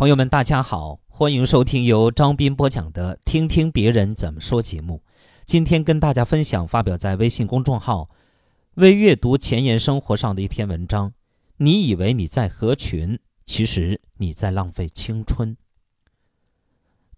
朋友们，大家好，欢迎收听由张斌播讲的《听听别人怎么说》节目。今天跟大家分享发表在微信公众号“为阅读前沿生活”上的一篇文章。你以为你在合群，其实你在浪费青春。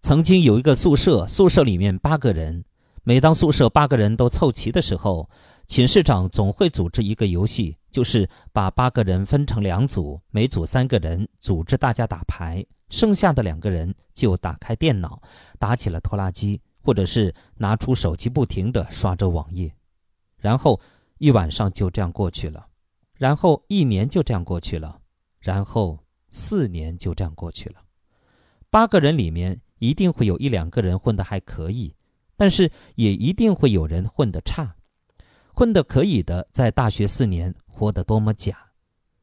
曾经有一个宿舍，宿舍里面八个人。每当宿舍八个人都凑齐的时候，寝室长总会组织一个游戏，就是把八个人分成两组，每组三个人，组织大家打牌，剩下的两个人就打开电脑，打起了拖拉机，或者是拿出手机，不停地刷着网页，然后一晚上就这样过去了，然后一年就这样过去了，然后四年就这样过去了。八个人里面一定会有一两个人混得还可以。但是也一定会有人混得差，混得可以的，在大学四年活得多么假，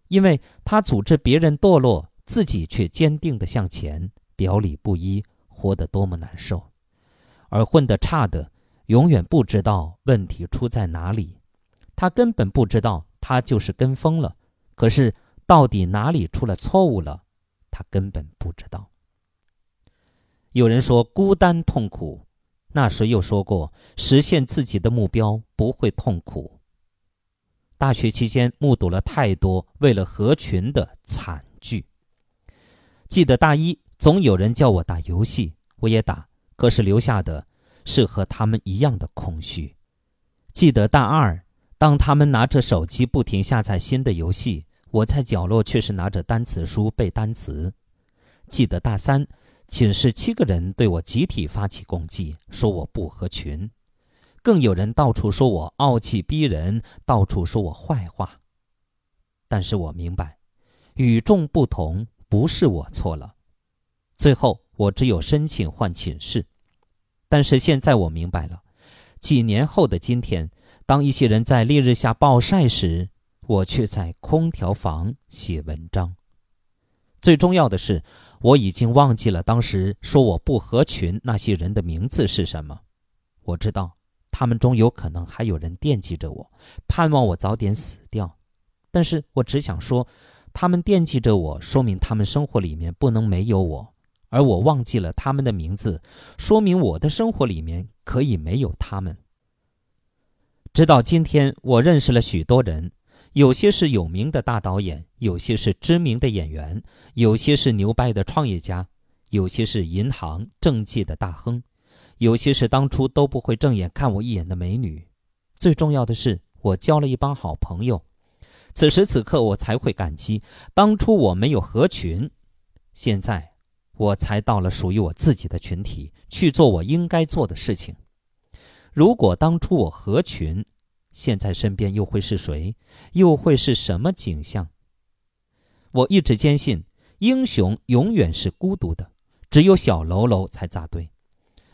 因为他组织别人堕落，自己却坚定地向前，表里不一，活得多么难受。而混得差的，永远不知道问题出在哪里，他根本不知道他就是跟风了，可是到底哪里出了错误了，他根本不知道。有人说孤单痛苦。那时又说过，实现自己的目标不会痛苦。大学期间目睹了太多为了合群的惨剧。记得大一总有人叫我打游戏，我也打，可是留下的是和他们一样的空虚。记得大二，当他们拿着手机不停下载新的游戏，我在角落却是拿着单词书背单词。记得大三。寝室七个人对我集体发起攻击，说我不合群，更有人到处说我傲气逼人，到处说我坏话。但是我明白，与众不同不是我错了。最后我只有申请换寝室。但是现在我明白了，几年后的今天，当一些人在烈日下暴晒时，我却在空调房写文章。最重要的是。我已经忘记了当时说我不合群那些人的名字是什么。我知道他们中有可能还有人惦记着我，盼望我早点死掉。但是我只想说，他们惦记着我，说明他们生活里面不能没有我；而我忘记了他们的名字，说明我的生活里面可以没有他们。直到今天，我认识了许多人。有些是有名的大导演，有些是知名的演员，有些是牛掰的创业家，有些是银行政界的大亨，有些是当初都不会正眼看我一眼的美女。最重要的是，我交了一帮好朋友。此时此刻，我才会感激当初我没有合群，现在我才到了属于我自己的群体，去做我应该做的事情。如果当初我合群，现在身边又会是谁？又会是什么景象？我一直坚信，英雄永远是孤独的，只有小喽啰才扎堆。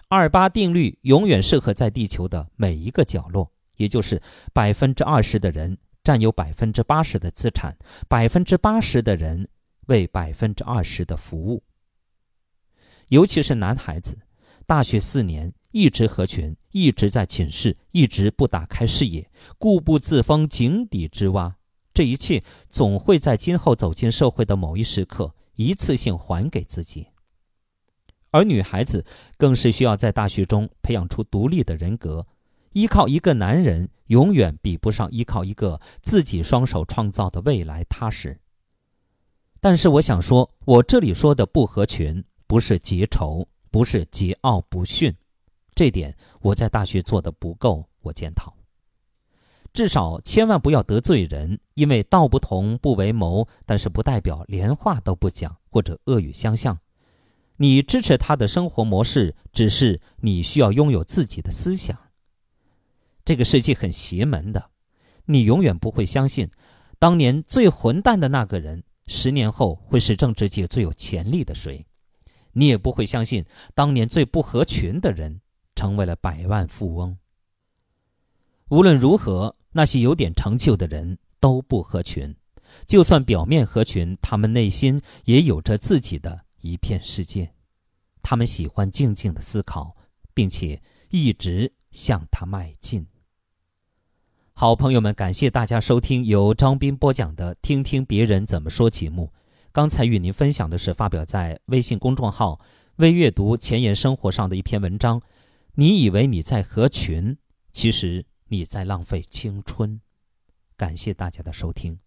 二八定律永远适合在地球的每一个角落，也就是百分之二十的人占有百分之八十的资产，百分之八十的人为百分之二十的服务。尤其是男孩子，大学四年。一直合群，一直在寝室，一直不打开视野，固步自封，井底之蛙。这一切总会在今后走进社会的某一时刻，一次性还给自己。而女孩子更是需要在大学中培养出独立的人格，依靠一个男人永远比不上依靠一个自己双手创造的未来踏实。但是我想说，我这里说的不合群，不是结仇，不是桀骜不驯。这点我在大学做的不够，我检讨。至少千万不要得罪人，因为道不同不为谋，但是不代表连话都不讲或者恶语相向。你支持他的生活模式，只是你需要拥有自己的思想。这个世界很邪门的，你永远不会相信，当年最混蛋的那个人，十年后会是政治界最有潜力的谁？你也不会相信，当年最不合群的人。成为了百万富翁。无论如何，那些有点成就的人都不合群，就算表面合群，他们内心也有着自己的一片世界。他们喜欢静静的思考，并且一直向他迈进。好朋友们，感谢大家收听由张斌播讲的《听听别人怎么说》节目。刚才与您分享的是发表在微信公众号“微阅读前沿生活”上的一篇文章。你以为你在合群，其实你在浪费青春。感谢大家的收听。